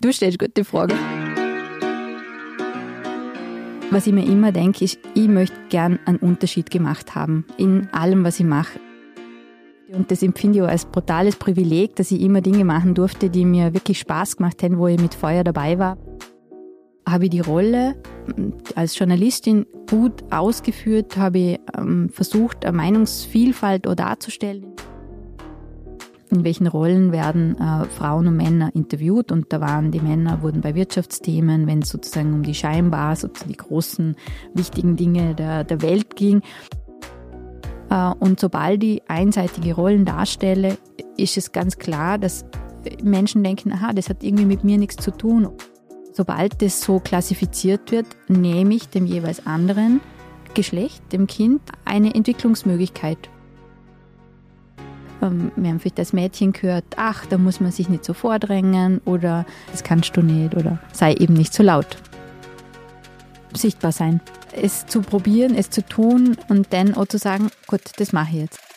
Du stellst gute Frage. Was ich mir immer denke, ist, ich möchte gern einen Unterschied gemacht haben in allem, was ich mache. Und das empfinde ich auch als brutales Privileg, dass ich immer Dinge machen durfte, die mir wirklich Spaß gemacht haben, wo ich mit Feuer dabei war. Habe ich die Rolle ähm, als Journalistin gut ausgeführt, habe ich ähm, versucht, eine Meinungsvielfalt darzustellen. In welchen Rollen werden äh, Frauen und Männer interviewt? Und da waren die Männer wurden bei Wirtschaftsthemen, wenn es sozusagen um die scheinbar sozusagen die großen wichtigen Dinge der, der Welt ging. Äh, und sobald ich einseitige Rollen darstelle, ist es ganz klar, dass Menschen denken, aha, das hat irgendwie mit mir nichts zu tun. Sobald das so klassifiziert wird, nehme ich dem jeweils anderen Geschlecht, dem Kind, eine Entwicklungsmöglichkeit. Ähm, wir haben vielleicht das Mädchen gehört, ach, da muss man sich nicht so vordrängen oder das kannst du nicht oder sei eben nicht so laut. Sichtbar sein es zu probieren, es zu tun und dann auch zu sagen, gut, das mache ich jetzt.